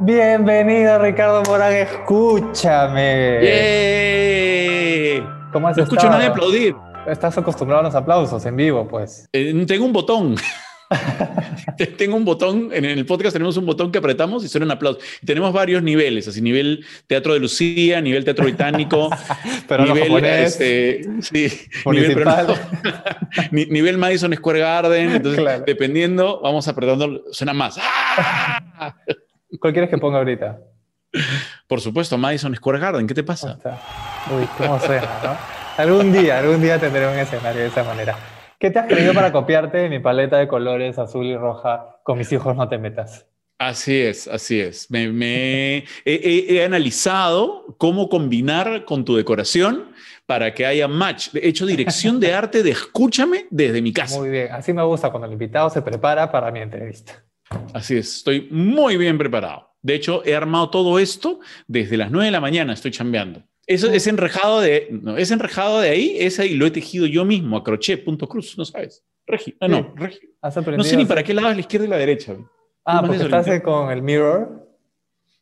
Bienvenido Ricardo Morán, escúchame. ¡Yeah! ¿Cómo has No escucho estado? a nadie aplaudir. Estás acostumbrado a los aplausos en vivo, pues. Eh, tengo un botón. tengo un botón, en el podcast tenemos un botón que apretamos y suena un aplauso. Y tenemos varios niveles, así nivel Teatro de Lucía, nivel Teatro Británico, Pero nivel, este, sí, nivel, pero municipal. no, ni- nivel Madison Square Garden. Entonces, Claro. dependiendo, vamos apretando, suena más. ¡Ah! ¿Cuál quieres que ponga ahorita? Por supuesto, Madison Square Garden, ¿qué te pasa? Uy, cómo suena, ¿no? Algún día, algún día tendré un escenario de esa manera. ¿Qué te has creído para copiarte de mi paleta de colores azul y roja? Con mis hijos no te metas. Así es, así es. Me, me- he, he- he analizado cómo combinar con tu decoración para que haya match. He hecho dirección de arte de escúchame desde mi casa. Muy bien, así me gusta cuando el invitado se prepara para mi entrevista. Así es, estoy muy bien preparado. De hecho, he armado todo esto desde las 9 de la mañana, estoy chambeando. Eso es enrejado de, no, es enrejado de ahí, ese y lo he tejido yo mismo a crochet, punto cruz, no sabes. Regi, ah, no, Sí. regi. ¿Has No sé ni para qué lado es la izquierda y la derecha. Ah, porque estás con el mirror.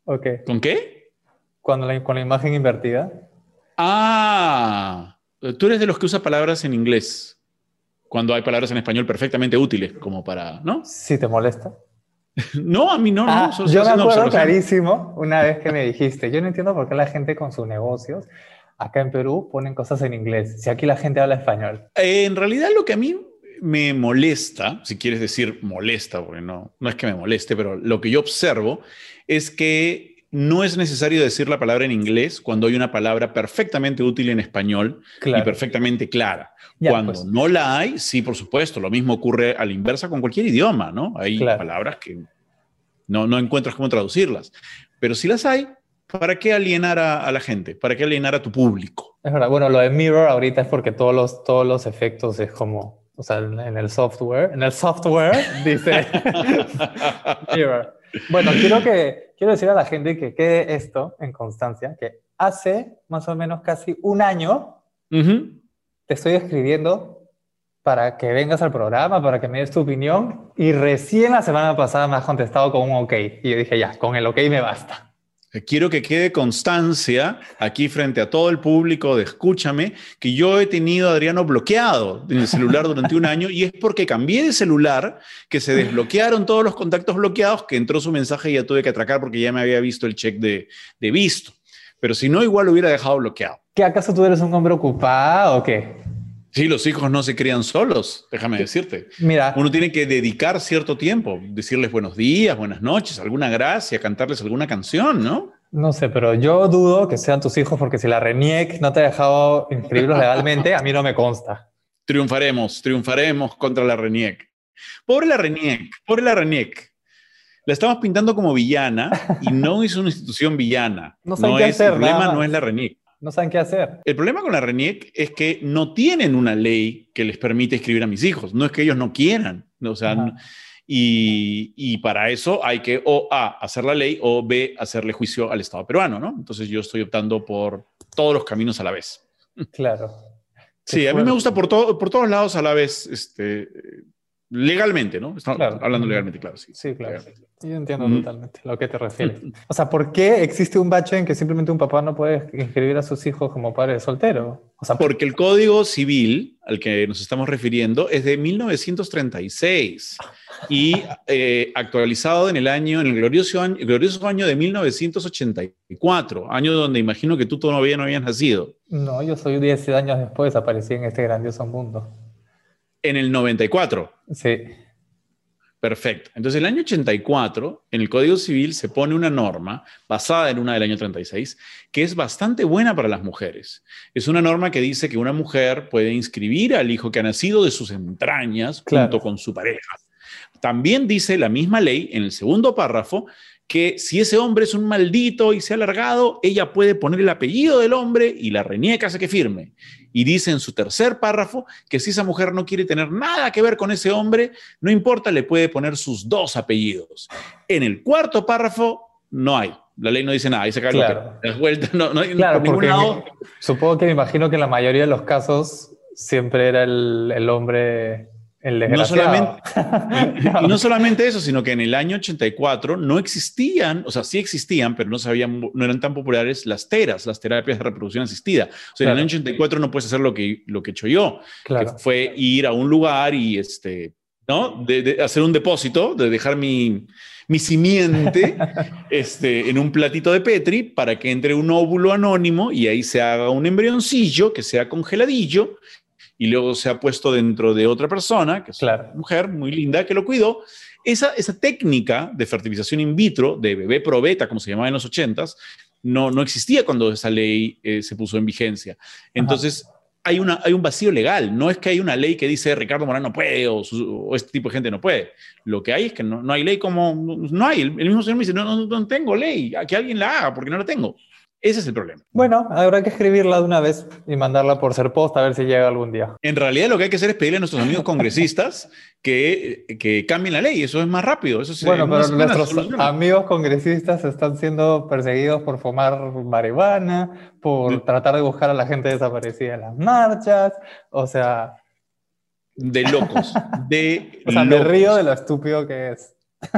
Ok. ¿Con qué? Cuando la, con la imagen invertida. Ah, tú eres de los que usa palabras en inglés cuando hay palabras en español perfectamente útiles, como para, ¿no? Si te molesta. No, a mí no, no. Ah, solo yo me acuerdo clarísimo una vez que me dijiste, yo no entiendo por qué la gente con sus negocios acá en Perú ponen cosas en inglés, si aquí la gente habla español. Eh, en realidad lo que a mí me molesta, si quieres decir molesta, porque no, no es que me moleste, pero lo que yo observo es que no es necesario decir la palabra en inglés cuando hay una palabra perfectamente útil en español y perfectamente clara. Ya, cuando pues. no la hay, sí, por supuesto, lo mismo ocurre a la inversa con cualquier idioma, ¿no? Hay Claro. palabras que no, no encuentras cómo traducirlas. Pero si las hay, ¿para qué alienar a, a la gente? ¿Para qué alienar a tu público? Es verdad, bueno, lo de mirror ahorita es porque todos los, todos los efectos es como, o sea, en el software, en el software dice mirror. Bueno, quiero, que, quiero decir a la gente que quede esto en constancia, que hace más o menos casi un año Ujú. te estoy escribiendo para que vengas al programa, para que me des tu opinión, y recién la semana pasada me has contestado con un ok. Y yo dije, ya, con el ok me basta. Quiero que quede constancia aquí frente a todo el público de Escúchame que yo he tenido a Adriano bloqueado en el celular durante un año y es porque cambié de celular, que se desbloquearon todos los contactos bloqueados, que entró su mensaje y ya tuve que atracar porque ya me había visto el check de, de visto. Pero si no, igual lo hubiera dejado bloqueado. ¿Qué acaso tú eres un hombre ocupado o qué? Sí, los hijos no se crían solos, déjame decirte. Mira, Uno tiene que dedicar cierto tiempo, decirles buenos días, buenas noches, alguna gracia, cantarles alguna canción, ¿no? no sé, pero yo dudo que sean tus hijos porque si la RENIEC no te ha dejado inscribirlos legalmente, a mí no me consta. Triunfaremos, triunfaremos contra la RENIEC. Pobre la RENIEC, pobre la RENIEC. La estamos pintando como villana y no es una institución villana. No qué es, hacer, el problema no es la RENIEC. No saben qué hacer. El problema con la RENIEC es que no tienen una ley que les permite escribir a mis hijos. No es que ellos no quieran. O sea, no- y, y para eso hay que o A, hacer la ley o B, hacerle juicio al Estado peruano, ¿no? Entonces yo estoy optando por todos los caminos a la vez. Claro. Sí, a mí me gusta por, todo, por todos lados a la vez, este, legalmente, ¿no? Estamos Claro. hablando legalmente, claro, sí. Sí, claro. Legalmente. Yo entiendo Mm. totalmente a lo que te refieres. O sea, ¿por qué existe un bache en que simplemente un papá no puede inscribir a sus hijos como padre soltero? O sea, Porque el Código Civil al que nos estamos refiriendo es de 1936 y eh, actualizado en el año, en el glorioso año, glorioso año de 1984, año donde imagino que tú todavía no habías nacido. no, yo soy 10 años después, aparecí en este grandioso mundo. En el 94. Sí. Perfecto. Entonces, el año 84, en el Código Civil se pone una norma basada en una del año 36, que es bastante buena para las mujeres. Es una norma que dice que una mujer puede inscribir al hijo que ha nacido de sus entrañas Claro. junto con su pareja. También dice la misma ley, en el segundo párrafo, que si ese hombre es un maldito y se ha alargado, ella puede poner el apellido del hombre y la reniega hace que firme. Y dice en su tercer párrafo que si esa mujer no quiere tener nada que ver con ese hombre, no importa, le puede poner sus dos apellidos. En el cuarto párrafo no hay. La ley no dice nada, se cae Claro. no, no hay Claro, por ningún porque lado. supongo que me imagino que en la mayoría de los casos siempre era el, el hombre El no solamente, y no solamente eso, sino que en el año 84 no existían, o sea, sí existían, pero no, sabían, no eran tan populares las teras, las terapias de reproducción asistida. O sea, en el año 84 no puedes hacer lo que, lo que he hecho yo, que fue ir a un lugar y, este, ¿no? De, hacer un depósito, de dejar mi, mi simiente este, en un platito de Petri para que entre un óvulo anónimo y ahí se haga un embrioncillo que sea congeladillo y luego se ha puesto dentro de otra persona, que es una mujer muy linda, que lo cuidó. Esa, esa técnica de fertilización in vitro, de bebé probeta, como se llamaba en los ochentas, no, no existía cuando esa ley eh, se puso en vigencia. Entonces, hay, una, hay un vacío legal. No es que hay una ley que dice Ricardo Morán no puede o, este tipo de gente no puede. Lo que hay es que no, no hay ley como... No hay. El, mismo señor me dice, no, no, no tengo ley. Que alguien la haga porque no la tengo. Ese es el problema. Bueno, habrá que escribirla de una vez y mandarla por ser post a ver si llega algún día. En realidad lo que hay que hacer es pedirle a nuestros amigos congresistas que, que cambien la ley. Eso es más rápido. Eso bueno, pero nuestros amigos congresistas están siendo perseguidos por fumar marihuana, por tratar de buscar a la gente desaparecida en las marchas. O sea... De locos. De o sea, me río de lo estúpido que es.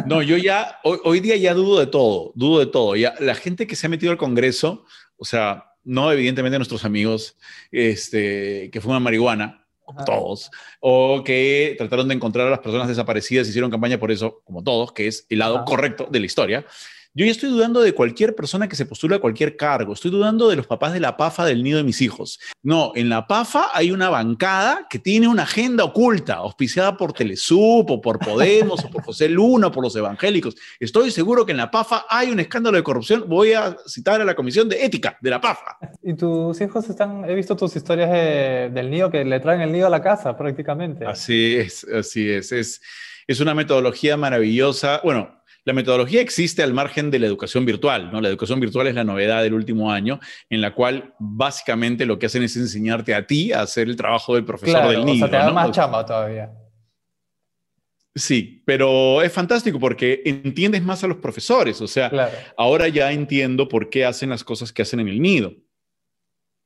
No, yo ya, hoy, día ya dudo de todo, dudo de todo. Ya, la gente que se ha metido al Congreso, o sea, no evidentemente nuestros amigos este, que fuman marihuana, todos, o que trataron de encontrar a las personas desaparecidas, hicieron campaña por eso, como todos, que es el lado correcto de la historia. Yo ya estoy dudando de cualquier persona que se postula a cualquier cargo. Estoy dudando de los papás de la PAFA del nido de mis hijos. No, en la PAFA hay una bancada que tiene una agenda oculta, auspiciada por Telesup o por Podemos o por José Luna o por los evangélicos. Estoy seguro que en la PAFA hay un escándalo de corrupción. Voy a citar a la Comisión de Ética de la PAFA. ¿Y tus hijos están, he visto tus historias del nido que le traen el nido a la casa prácticamente? Así es, así es. Es, es una metodología maravillosa. Bueno, la metodología existe al margen de la educación virtual, ¿no? La educación virtual es la novedad del último año, en la cual básicamente lo que hacen es enseñarte a ti a hacer el trabajo del profesor del niño. O sea, te da más chamba todavía. Sí, pero es fantástico porque entiendes más a los profesores. O sea, ahora ya entiendo por qué hacen las cosas que hacen en el nido.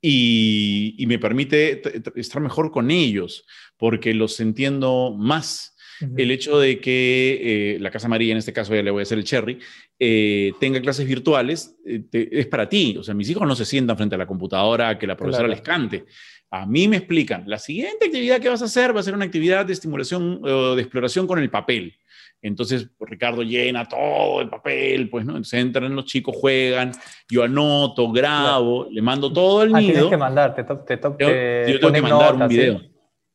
Y, y me permite estar mejor con ellos porque los entiendo más el hecho de que eh, la Casa María, en este caso ya le voy a hacer el cherry, eh, tenga clases virtuales, eh, es para ti. O sea, mis hijos no se sientan frente a la computadora a que la profesora les cante. A mí me explican, la siguiente actividad que vas a hacer va a ser una actividad de estimulación o de exploración con el papel. Entonces, pues, Ricardo llena todo el papel, pues, ¿no? Entonces entran los chicos, juegan, yo anoto, grabo, le mando todo el ah, nido. Tienes que mandar, te, te, te, yo tengo que mandar un video.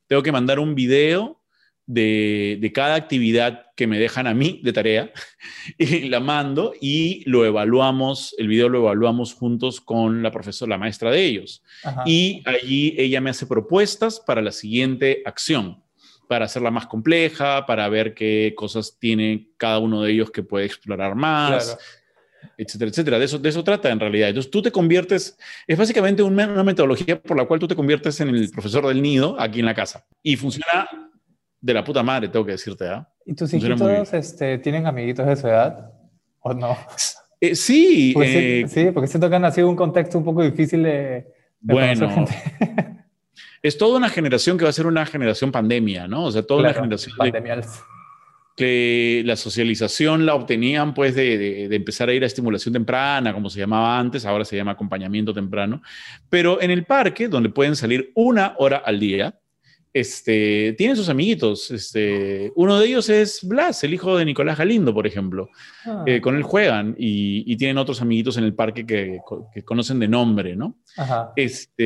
Tengo que mandar un video de, cada actividad que me dejan a mí de tarea y la mando y lo evaluamos, el video lo evaluamos juntos con la profesora, la maestra de ellos. Y allí ella me hace propuestas para la siguiente acción, para hacerla más compleja, para ver qué cosas tiene cada uno de ellos que puede explorar más. etcétera, etcétera. De eso, de eso trata en realidad. Entonces tú te conviertes, es básicamente una metodología por la cual tú te conviertes en el profesor del nido aquí en la casa. Y funciona de la puta madre, tengo que decirte, ¿ah? ¿Y tus hijitos este, tienen amiguitos de su edad? ¿O no? Eh, sí. Eh, sí, porque siento que han nacido un contexto un poco difícil de, bueno, es toda una generación que va a ser una generación pandemia, ¿no? O sea, toda una generación pandemial. que la socialización la obtenían pues de, de, de, empezar a ir a estimulación temprana, como se llamaba antes, ahora se llama acompañamiento temprano, pero en el parque, donde pueden salir una hora al día, este, tienen sus amiguitos. Este, uno de ellos es Blas, el hijo de Nicolás Galindo, por ejemplo. Ah. Eh, con él juegan y, tienen otros amiguitos en el parque que, conocen de nombre, ¿no? Este,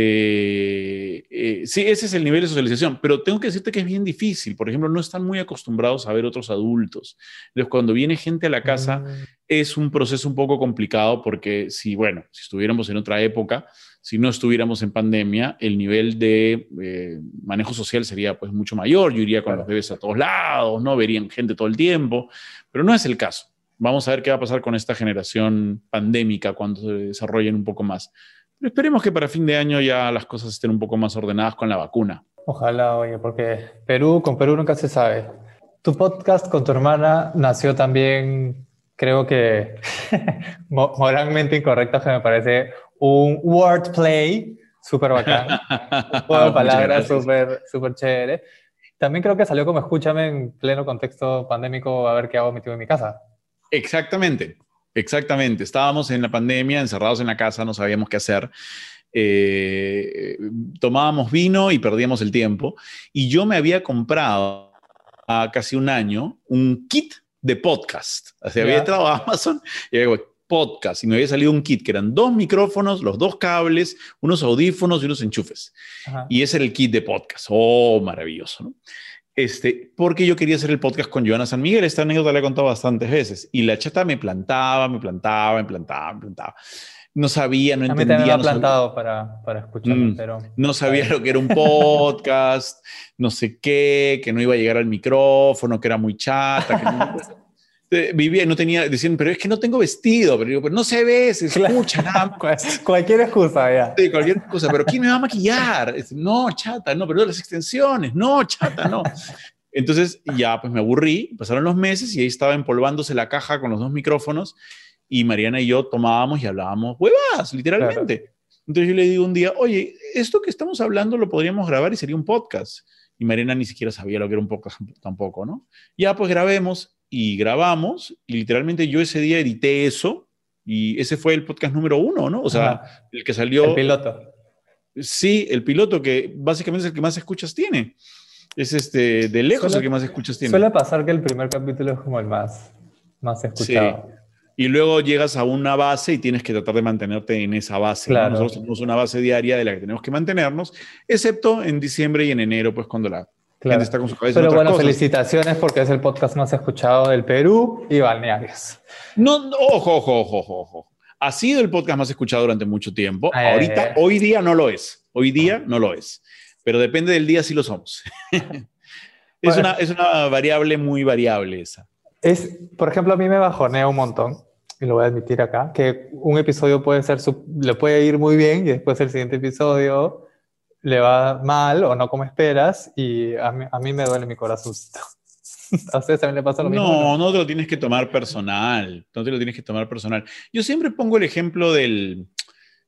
eh, sí, ese es el nivel de socialización, pero tengo que decirte que es bien difícil. Por ejemplo, no están muy acostumbrados a ver otros adultos. Entonces, cuando viene gente a la casa, mm. es un proceso un poco complicado porque si, bueno, si estuviéramos en otra época, si no estuviéramos en pandemia, el nivel de eh, manejo social sería pues mucho mayor. Yo iría con los bebés a todos lados, ¿no? Verían gente todo el tiempo, pero no es el caso. Vamos a ver qué va a pasar con esta generación pandémica cuando se desarrollen un poco más. Pero esperemos que para fin de año ya las cosas estén un poco más ordenadas con la vacuna. Ojalá, oye, porque Perú, con Perú nunca se sabe. Tu podcast con tu hermana nació también, creo que moralmente incorrecto, que me parece un wordplay súper bacán, un juego de palabras súper super chévere. También creo que salió como escúchame en pleno contexto pandémico a ver qué hago metido en mi casa. Exactamente, exactamente. Estábamos en la pandemia, encerrados en la casa, no sabíamos qué hacer. Eh, tomábamos vino y perdíamos el tiempo. Y yo me había comprado a casi un año un kit de podcast. O sea, había entrado a Amazon y había podcast y me había salido un kit que eran dos micrófonos, los dos cables, unos audífonos y unos enchufes. Y ese era el kit de podcast. Oh, maravilloso, ¿no? Este, porque yo quería hacer el podcast con Joana San Miguel. Esta anécdota la he contado bastantes veces. Y la chata me plantaba, me plantaba, me plantaba, me plantaba. No sabía, no entendía. A mí me no plantado para, para escucharlo, mm, pero... No sabía lo que era un podcast, no sé qué, que no iba a llegar al micrófono, que era muy chata, que no... vivía, no tenía, decían, pero es que no tengo vestido, pero, digo, pero no se ve, se escucha nada. cualquier excusa, ya. Sí, cualquier excusa, pero ¿quién me va a maquillar? No, chata, no, pero las extensiones, no, chata, no. Entonces ya pues me aburrí, pasaron los meses y ahí estaba empolvándose la caja con los dos micrófonos y Mariana y yo tomábamos y hablábamos huevas, literalmente. Entonces yo le digo un día, oye, esto que estamos hablando lo podríamos grabar y sería un podcast. Y Mariana ni siquiera sabía lo que era un podcast tampoco, ¿no? Ya pues grabemos y grabamos y literalmente yo ese día edité eso y ese fue el podcast número uno, ¿no? O sea, el que salió... El piloto. Sí, el piloto que básicamente es el que más escuchas tiene. Es este, de lejos el que más escuchas tiene. Suele pasar que el primer capítulo es como el más, más escuchado. Y luego llegas a una base y tienes que tratar de mantenerte en esa base. Nosotros tenemos una base diaria de la que tenemos que mantenernos, excepto en diciembre y en enero, pues cuando la está con su cabeza Pero bueno, felicitaciones porque es el podcast más escuchado del Perú y balnearios. No, ojo, ojo, ojo, ojo. Ha sido el podcast más escuchado durante mucho tiempo. Ahorita, hoy día no lo es. Hoy día no lo es. Pero depende del día si lo somos. es, una, es una variable muy variable esa. Es, por ejemplo, a mí me bajonea un montón, y lo voy a admitir acá, que un episodio puede ser, le puede ir muy bien y después el siguiente episodio le va mal o no como esperas y a mí, a mí me duele mi corazón. ¿A ustedes también le pasa lo mismo? No, no te lo tienes que tomar personal. No te lo tienes que tomar personal. Yo siempre pongo el ejemplo del...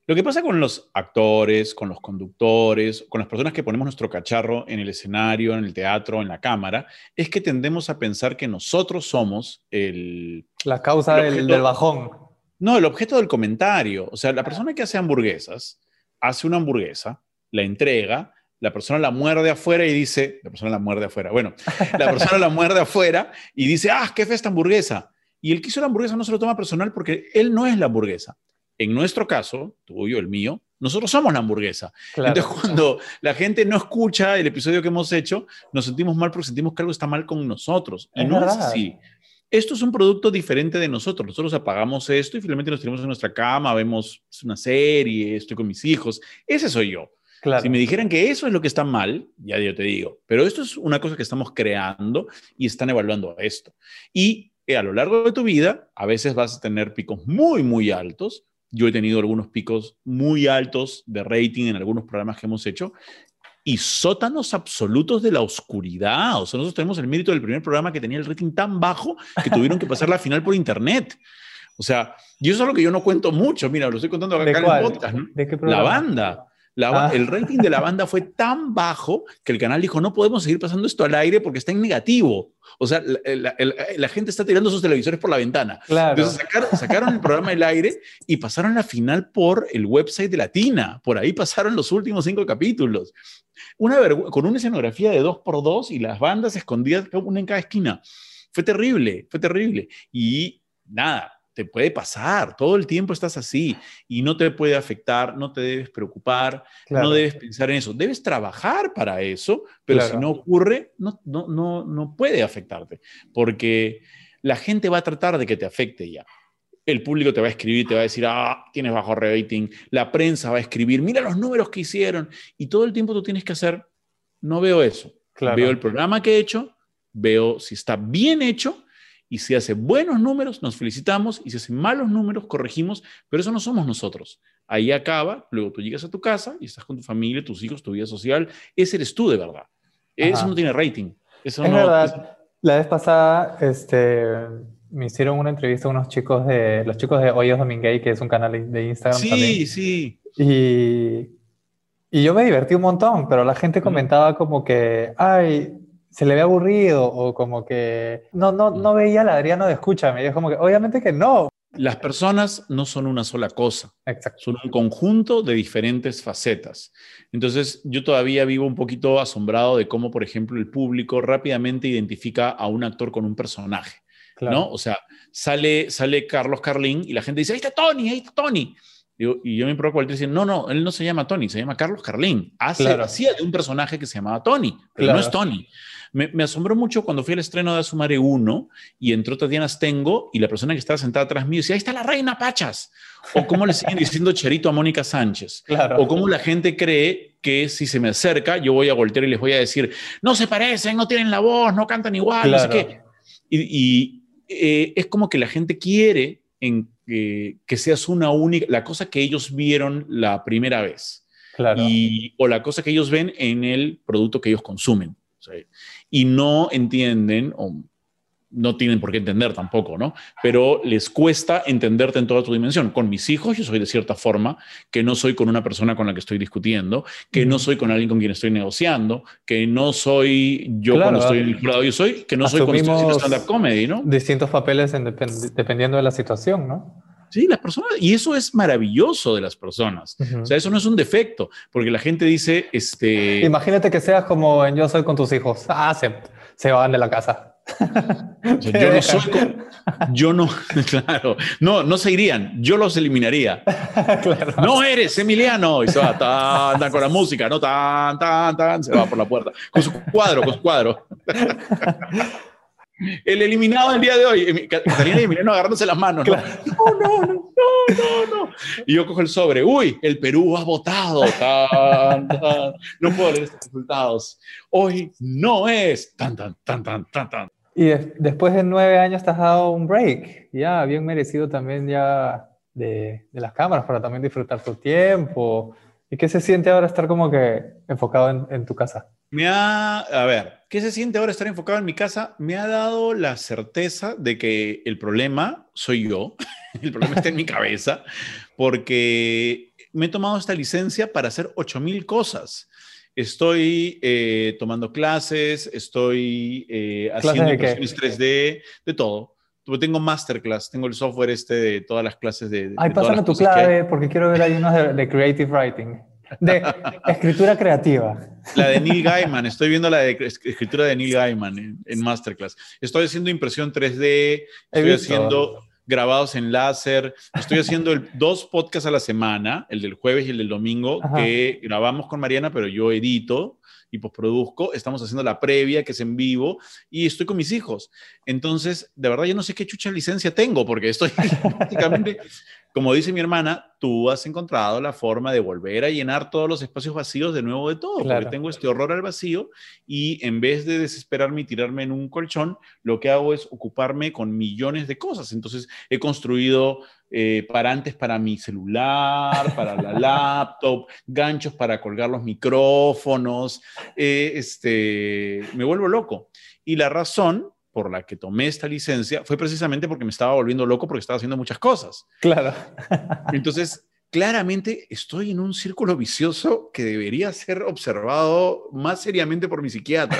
Lo que pasa con los actores, con los conductores, con las personas que ponemos nuestro cacharro en el escenario, en el teatro, en la cámara, es que tendemos a pensar que nosotros somos el... La causa del, del bajón. No, el objeto del comentario. O sea, la persona que hace hamburguesas hace una hamburguesa la entrega, la persona la muerde afuera y dice, la persona la muerde afuera, bueno, la persona la muerde afuera y dice, ah, qué fe esta hamburguesa. Y el que hizo la hamburguesa no se lo toma personal porque él no es la hamburguesa. En nuestro caso, tuyo, el mío, nosotros somos la hamburguesa. Entonces, cuando la gente no escucha el episodio que hemos hecho, nos sentimos mal porque sentimos que algo está mal con nosotros. Y no es así. Esto es un producto diferente de nosotros. Nosotros apagamos esto y finalmente nos tenemos en nuestra cama, vemos una serie, estoy con mis hijos. Ese soy yo. Si me dijeran que eso es lo que está mal, ya yo te digo, pero esto es una cosa que estamos creando y están evaluando esto. Y eh, a lo largo de tu vida, a veces vas a tener picos muy, muy altos. Yo he tenido algunos picos muy altos de rating en algunos programas que hemos hecho y sótanos absolutos de la oscuridad. O sea, nosotros tenemos el mérito del primer programa que tenía el rating tan bajo que tuvieron que pasar la final por internet. O sea, y eso es algo que yo no cuento mucho. Mira, lo estoy contando acá en el podcast. la banda. Ah. El rating de la banda fue tan bajo que el canal dijo, no podemos seguir pasando esto al aire porque está en negativo. O sea, la, gente está tirando sus televisores por la ventana. Entonces sacaron, el programa del aire y pasaron la final por el website de Latina. Por ahí pasaron los últimos cinco capítulos. Una con una escenografía de dos por dos y las bandas escondidas una en cada esquina. Fue terrible, fue terrible. Y nada, te puede pasar, todo el tiempo estás así y no te puede afectar, no te debes preocupar, no debes pensar en eso, debes trabajar para eso, pero si no ocurre, no, no, no, no puede afectarte, porque la gente va a tratar de que te afecte ya. El público te va a escribir, te va a decir, ah, tienes bajo rating, la prensa va a escribir, mira los números que hicieron, y todo el tiempo tú tienes que hacer, no veo eso, veo el programa que he hecho, veo si está bien hecho, y si hace buenos números, nos felicitamos. Y si hace malos números, corregimos. Pero eso no somos nosotros. Ahí acaba. Luego tú llegas a tu casa y estás con tu familia, tus hijos, tu vida social. Ese eres tú de verdad. Eso no tiene rating. Eso es verdad. La vez pasada este, me hicieron una entrevista a unos chicos de los chicos de Hoyos Dominguez, que es un canal de Instagram. Sí, también. sí. Y, y yo me divertí un montón, pero la gente comentaba como que, ay, se le ve aburrido o como que no, no, no veía al Adriano de escúchame. Y es como que, obviamente que no. Las personas no son una sola cosa, Exacto. son un conjunto de diferentes facetas. Entonces, yo todavía vivo un poquito asombrado de cómo, por ejemplo, el público rápidamente identifica a un actor con un personaje, Claro. ¿no? O sea, sale, sale Carlos Carlín y la gente dice, ahí está Tony, ahí está Tony. Digo, y yo me provoco al decir, no, no, él no se llama Tony, se llama Carlos Carlín. Hace, Claro. Hacía de un personaje que se llamaba Tony, pero Claro. no es Tony. Me, me asombró mucho cuando fui al estreno de Asumare 1 y entró Tatiana Stengo y la persona que estaba sentada atrás mío decía, ahí está la reina Pachas. O cómo le siguen diciendo Cherito a Mónica Sánchez. Claro. O cómo la gente cree que si se me acerca, yo voy a voltear y les voy a decir, no se parecen, no tienen la voz, no cantan igual, no sé qué. Y, y, eh, es como que la gente quiere en, eh, que seas una única, la cosa que ellos vieron la primera vez. Claro. Y, o la cosa que ellos ven en el producto que ellos consumen. Sea, y no entienden, o no tienen por qué entender tampoco, ¿no? Pero les cuesta entenderte en toda tu dimensión. Con mis hijos yo soy de cierta forma, que no soy con una persona con la que estoy discutiendo, que no soy con alguien con quien estoy negociando, que no soy yo Claro, cuando estoy en el jurado, yo soy, que no soy cuando estoy haciendo stand-up comedy, ¿no? Distintos papeles en depend- dependiendo de la situación, ¿no? Sí, las personas, y eso es maravilloso de las personas. O sea, eso no es un defecto, porque la gente dice, este... Imagínate que seas como en Yo soy con tus hijos. Ah, se, se van de la casa. O sea, yo no soy co- yo no, claro, no, no se irían, yo los eliminaría. claro. No eres Emiliano, y se va tan, tan con la música, no tan, tan, tan, se va por la puerta, con su cuadro, con su cuadro. El eliminado del día de hoy, Catalina y Emiliano agarrándose las manos. ¿no? No, no, no, no, no, no. Y yo cojo el sobre, uy, el Perú ha votado. Tan, tan. No puedo leer estos resultados. Hoy no es tan, tan, tan, tan, tan, tan. Y de- después de nueve años te has dado un break. Ya, bien merecido también ya de, de las cámaras para también disfrutar tu tiempo. ¿Y qué se siente ahora estar como que enfocado en, en tu casa? Me ha, a ver, ¿qué se siente ahora estar enfocado en mi casa? Me ha dado la certeza de que el problema soy yo, el problema está en mi cabeza, porque me he tomado esta licencia para hacer 8000 cosas. Estoy eh, tomando clases, estoy eh, ¿Clases haciendo impresiones 3D, de todo. Tengo masterclass, tengo el software este de todas las clases de... de Ay, pásame tu clave porque quiero ver ahí unos de, de creative writing. De escritura creativa. La de Neil Gaiman, estoy viendo la de es- escritura de Neil Gaiman en, en Masterclass. Estoy haciendo impresión 3D, estoy haciendo grabados en láser, estoy haciendo el- dos podcasts a la semana, el del jueves y el del domingo, Ajá. que grabamos con Mariana, pero yo edito y postproduzco. Estamos haciendo la previa, que es en vivo, y estoy con mis hijos. Entonces, de verdad, yo no sé qué chucha licencia tengo, porque estoy prácticamente, como dice mi hermana, tú has encontrado la forma de volver a llenar todos los espacios vacíos de nuevo de todo, Claro. porque tengo este horror al vacío y en vez de desesperarme y tirarme en un colchón, lo que hago es ocuparme con millones de cosas. Entonces, he construido eh, parantes para mi celular, para la laptop, ganchos para colgar los micrófonos, eh, este, me vuelvo loco. Y la razón por la que tomé esta licencia fue precisamente porque me estaba volviendo loco porque estaba haciendo muchas cosas. Claro. Entonces, claramente estoy en un círculo vicioso que debería ser observado más seriamente por mi psiquiatra.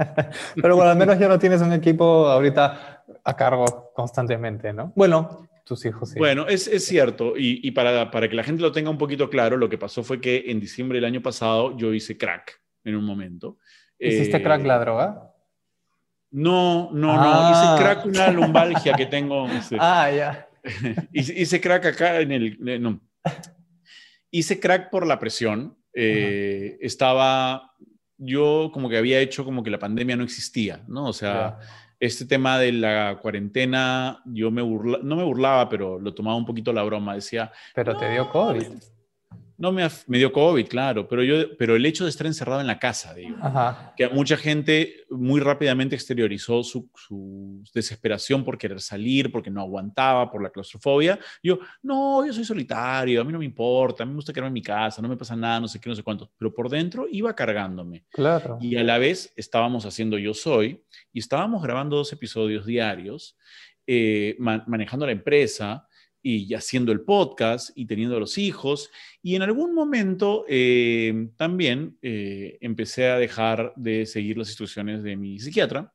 Pero bueno, al menos ya no tienes un equipo ahorita a cargo constantemente, ¿no? Bueno, tus hijos sí. Bueno, es, es cierto, y, y para, para que la gente lo tenga un poquito claro, lo que pasó fue que en diciembre del año pasado yo hice crack en un momento. ¿Hiciste Eh, crack la droga? No, no, Ah. no, hice crack una lumbalgia que tengo. este, Ah, ya. hice, hice crack acá en el... eh, No. Hice crack por la presión. eh, estaba... Yo como que había hecho como que la pandemia no existía, ¿no? O sea, este tema de la cuarentena, yo me burla, no me burlaba, pero lo tomaba un poquito la broma. Decía, Pero te dio COVID. No me, me dio COVID, claro, pero, yo, pero el hecho de estar encerrado en la casa, digo, Ajá. que mucha gente muy rápidamente exteriorizó su, su desesperación por querer salir, porque no aguantaba, por la claustrofobia. Yo, no, yo soy solitario, a mí no me importa, a mí me gusta quedarme en mi casa, no me pasa nada, no sé qué, no sé cuánto, pero por dentro iba cargándome. Claro. Y a la vez estábamos haciendo Yo Soy y estábamos grabando dos episodios diarios, eh, ma- manejando la empresa y haciendo el podcast y teniendo los hijos. Y en algún momento eh, también eh, empecé a dejar de seguir las instrucciones de mi psiquiatra,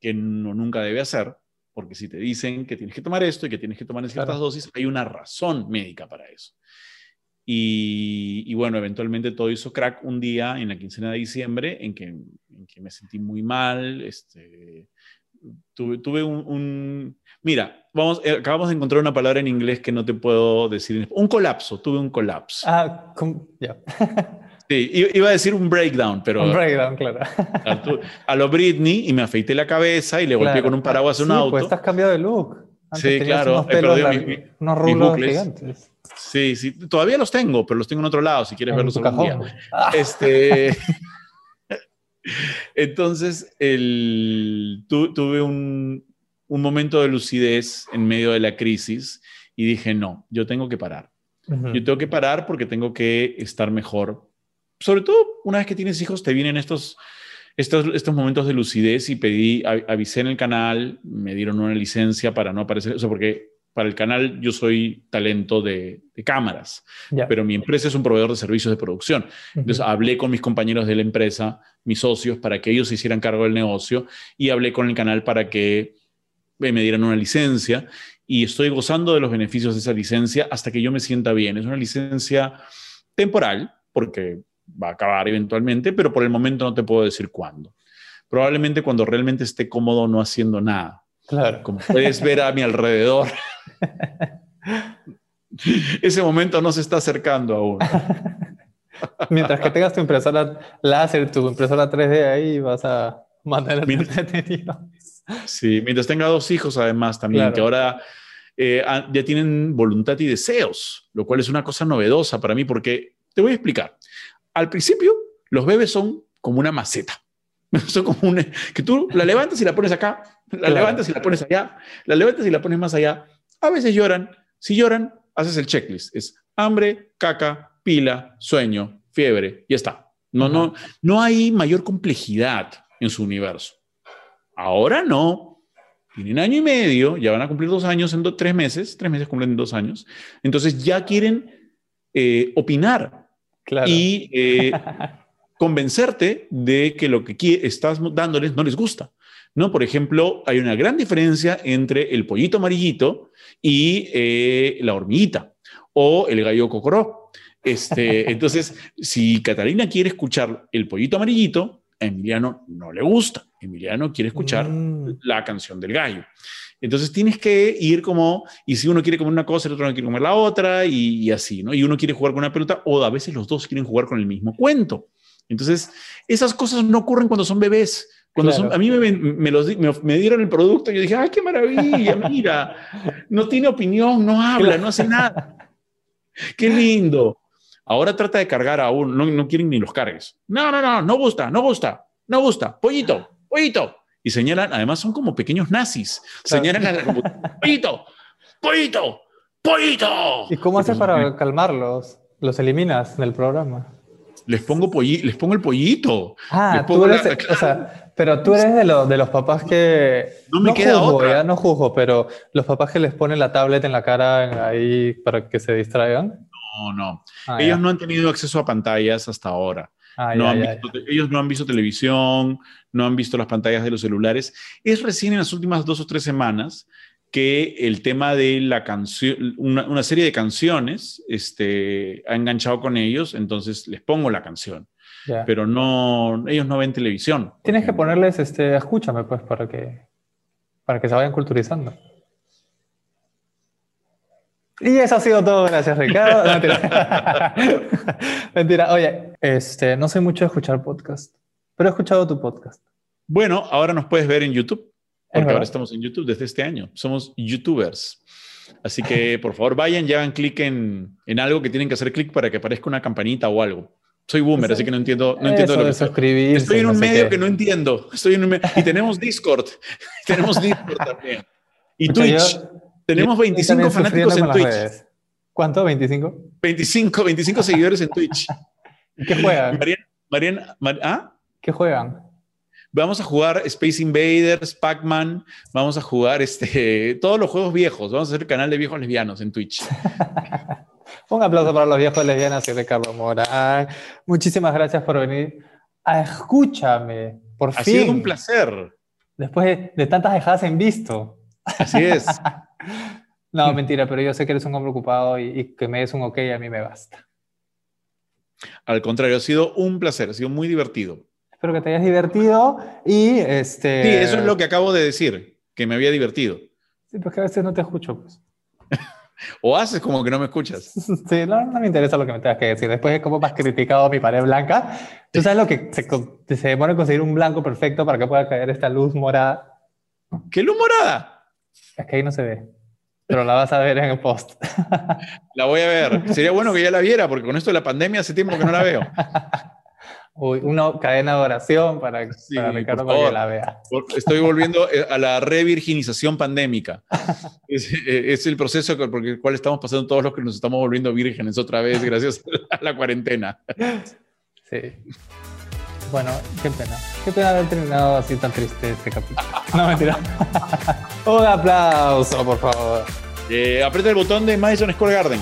que no, nunca debe hacer, porque si te dicen que tienes que tomar esto y que tienes que tomar ciertas dosis, hay una razón médica para eso. Y, bueno, eventualmente todo hizo crack un día en la quincena de diciembre en que, en que me sentí muy mal, este, tuve, tuve un, Mira, vamos, eh, acabamos de encontrar una palabra en inglés que no te puedo decir. Un colapso, tuve un colapso. Ah, ya. sí, iba a decir un breakdown, pero... Un breakdown, claro. A, lo Britney y me afeité la cabeza y le golpeé con un paraguas a un sí, auto. Pues estás cambiado de look. sí, claro. Unos, unos rulos gigantes. Sí, sí, todavía los tengo, pero los tengo en otro lado, si quieres verlos algún día. Este... Entonces, el, tuve un, un, momento de lucidez en medio de la crisis y dije, no, yo tengo que parar. Yo tengo que parar porque tengo que estar mejor. Sobre todo, una vez que tienes hijos, te vienen estos, estos, estos momentos de lucidez y pedí, avisé en el canal, me dieron una licencia para no aparecer, o sea, porque para el canal yo soy talento de, cámaras, pero mi empresa es un proveedor de servicios de producción. Entonces hablé con mis compañeros de la empresa, mis socios, para que ellos se hicieran cargo del negocio y hablé con el canal para que me dieran una licencia y estoy gozando de los beneficios de esa licencia hasta que yo me sienta bien. Es una licencia temporal porque va a acabar eventualmente, pero por el momento no te puedo decir cuándo. Probablemente cuando realmente esté cómodo no haciendo nada. Claro. Como puedes ver a mi alrededor, ese momento no se está acercando aún. Mientras que tengas tu impresora láser, tu impresora 3D ahí, vas a mantener entretenido. Sí, mientras tenga dos hijos además también, que ahora eh, ya tienen voluntad y deseos, lo cual es una cosa novedosa para mí porque te voy a explicar. Al principio, los bebés son como una maceta. Son como un, que tú la levantas y la pones acá, la levantas y la pones allá, la levantas y la pones más allá. A veces lloran. Si lloran, haces el checklist. Es hambre, caca, pila, sueño, fiebre, y está. No, no, no hay mayor complejidad en su universo. Ahora no. Tienen año y medio, ya van a cumplir dos años en tres meses, tres meses cumplen dos años. Entonces ya quieren eh, opinar y eh, convencerte de que lo que estás dándoles no les gusta. ¿No? Por ejemplo, hay una gran diferencia entre el pollito amarillito y eh, la hormiguita o el gallo cocoró. Este, entonces, si Catalina quiere escuchar el pollito amarillito, a Emiliano no le gusta. Emiliano quiere escuchar mm. la canción del gallo. Entonces tienes que ir como, y si uno quiere comer una cosa, el otro no quiere comer la otra, y, así, ¿no? Y uno quiere jugar con una pelota, o a veces los dos quieren jugar con el mismo cuento. Entonces, esas cosas no ocurren cuando son bebés. Cuando a mí me, me, los, me, dieron el producto, yo dije, ¡ay, qué maravilla! Mira, no tiene opinión, no habla, no hace nada. ¡Qué lindo! Ahora trata de cargar a uno, no, no quieren ni los cargues. No, no, no, no gusta, no gusta, no gusta. Pollito, pollito. Y señalan, además son como pequeños nazis. Señalan a la pollito, pollito, pollito. ¿Y cómo haces para calmarlos? ¿Los eliminas del programa? les pongo, les pongo el pollito. Ah, tú eres, o sea, pero tú eres de, de los papás que... No me queda juzgo, otra. no juzgo, pero los papás que les ponen la tablet en la cara ahí para que se distraigan. No, no. Ah, ellos no han tenido acceso a pantallas hasta ahora. Ah, no ellos no han visto televisión, no han visto las pantallas de los celulares. Es recién en las últimas dos o tres semanas que el tema de la canción, una, serie de canciones, este, ha enganchado con ellos, entonces les pongo la canción. Pero no, ellos no ven televisión. Tienes que ponerles, este, escúchame, pues, para que, para que se vayan culturizando. Y eso ha sido todo, gracias Ricardo. mentira. mentira. Oye, este, no sé mucho de escuchar podcast, pero he escuchado tu podcast. Bueno, ahora nos puedes ver en YouTube. Porque ahora estamos en YouTube desde este año. Somos YouTubers. Así que por favor vayan y hagan clic en, en, algo que tienen que hacer clic para que aparezca una campanita o algo. Soy boomer, así que no entiendo, no entiendo lo que estoy. Estoy en un medio que no entiendo. Estoy en un y tenemos Discord. tenemos Discord también. Y Twitch. tenemos 25 fanáticos en Twitch. ¿Cuánto? ¿25? 25, 25 seguidores en Twitch. ¿Qué juegan? Mariana, Mariana, ¿ah? ¿Qué juegan? Vamos a jugar Space Invaders, Pac-Man, vamos a jugar este, todos los juegos viejos. Vamos a hacer el canal de viejos lesbianos en Twitch. Un aplauso para los viejos lesbianas y Ricardo Morán. Muchísimas gracias por venir. a Escúchame, por ha fin. sido un placer. Después de, de tantas dejadas en visto. Así es. no, mentira, pero yo sé que eres un hombre ocupado y, y que me des un ok a mí me basta. Al contrario, ha sido un placer, ha sido muy divertido. Espero que te hayas divertido y este... Sí, eso es lo que acabo de decir, que me había divertido. Sí, pues que a veces no te escucho, pues. O haces como que no me escuchas. Sí, no, no me interesa lo que me tengas que decir. Después de cómo me has criticado mi pared blanca, tú sabes lo que se, se demora en conseguir un blanco perfecto para que pueda caer esta luz morada. ¡Qué luz morada! Es que ahí no se ve, pero la vas a ver en el post. La voy a ver. Sería bueno que ya la viera, porque con esto de la pandemia hace tiempo que no la veo. Uy, una cadena de oración para, Sí, para Ricardo para que la vea. Estoy volviendo eh, a la revirginización pandémica. Es, eh, es el proceso por el cual estamos pasando todos los que nos estamos volviendo vírgenes otra vez gracias a la cuarentena. Sí. Bueno, qué pena. Qué pena haber terminado así tan triste este capítulo. No, mentira. un aplauso, por favor. Eh, aprieta el botón de Madison Square Garden.